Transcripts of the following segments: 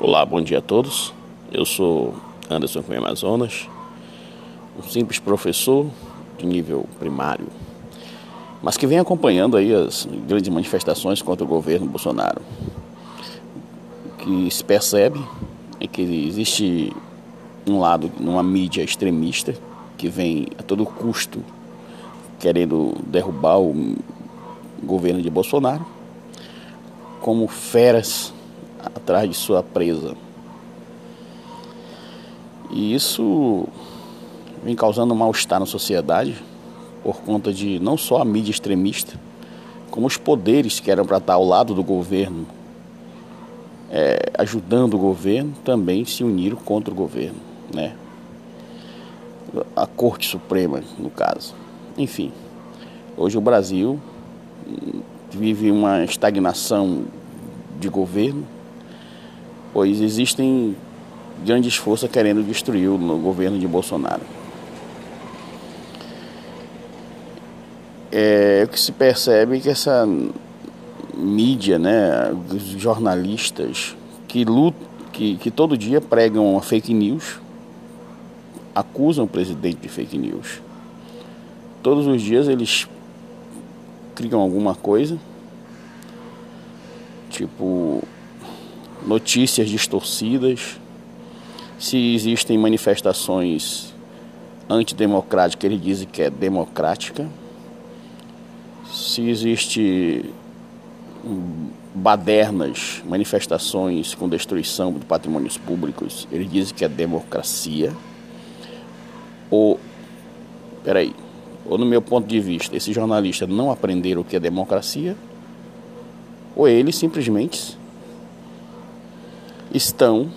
Olá, bom dia a todos. Eu sou Anderson Cunha Amazonas, um simples professor de nível primário, mas que vem acompanhando aí as grandes manifestações contra o governo Bolsonaro. O que se percebe é que existe um lado, numa mídia extremista, que vem a todo custo querendo derrubar o governo de Bolsonaro, como feras atrás de sua presa. E isso vem causando mal-estar na sociedade por conta de não só a mídia extremista, como os poderes que eram para estar ao lado do governo, é, ajudando o governo, também se uniram contra o governo, né? A Corte Suprema, no caso. Enfim, hoje o Brasil vive uma estagnação de governo, pois existem grandes forças querendo destruir o governo de Bolsonaro. É o que se percebe que essa mídia, né, os jornalistas que lutam, que, que todo dia pregam a fake news, acusam o presidente de fake news. Todos os dias eles criam alguma coisa, tipo notícias distorcidas, se existem manifestações antidemocráticas, eles dizem que é democrática. Se existe badernas, manifestações com destruição de patrimônios públicos, eles dizem que é democracia. Ou, peraí, ou no meu ponto de vista, esses jornalistas não aprenderam o que é democracia, ou eles simplesmente estão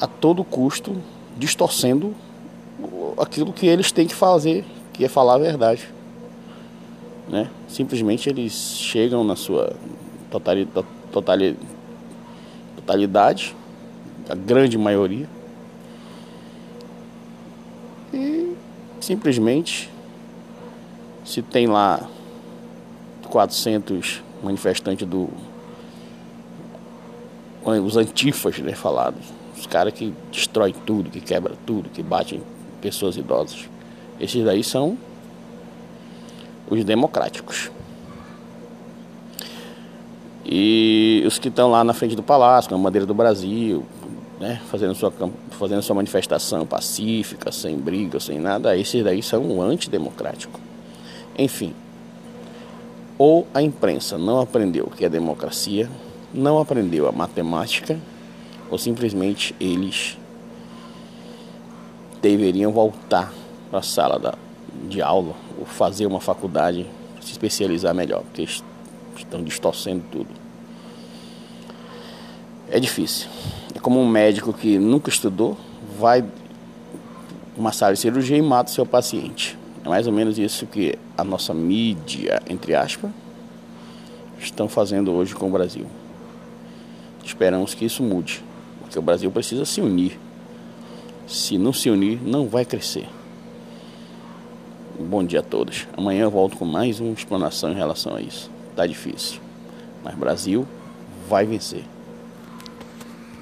a todo custo distorcendo aquilo que eles têm que fazer, que é falar a verdade. Né? Simplesmente eles chegam na sua totalidade, totalidade, a grande maioria, e simplesmente se tem lá 400 manifestantes do os antifas, né, falados. Os caras que destroem tudo, que quebram tudo, que batem pessoas idosas. Esses daí são os democráticos. E os que estão lá na frente do palácio, com a bandeira do Brasil, né, fazendo, sua, fazendo sua manifestação pacífica, sem briga, sem nada, esses daí são antidemocráticos. Enfim, ou a imprensa não aprendeu o que é democracia, não aprendeu a matemática ou simplesmente eles deveriam voltar para a sala da, de aula ou fazer uma faculdade se especializar melhor, porque estão distorcendo tudo. É difícil. É como um médico que nunca estudou, vai uma sala de cirurgia e mata seu paciente. É mais ou menos isso que a nossa mídia, entre aspas, estão fazendo hoje com o Brasil. Esperamos que isso mude, porque o Brasil precisa se unir. Se não se unir, não vai crescer. Bom dia a todos. Amanhã eu volto com mais uma explanação em relação a isso. Tá difícil, mas Brasil vai vencer.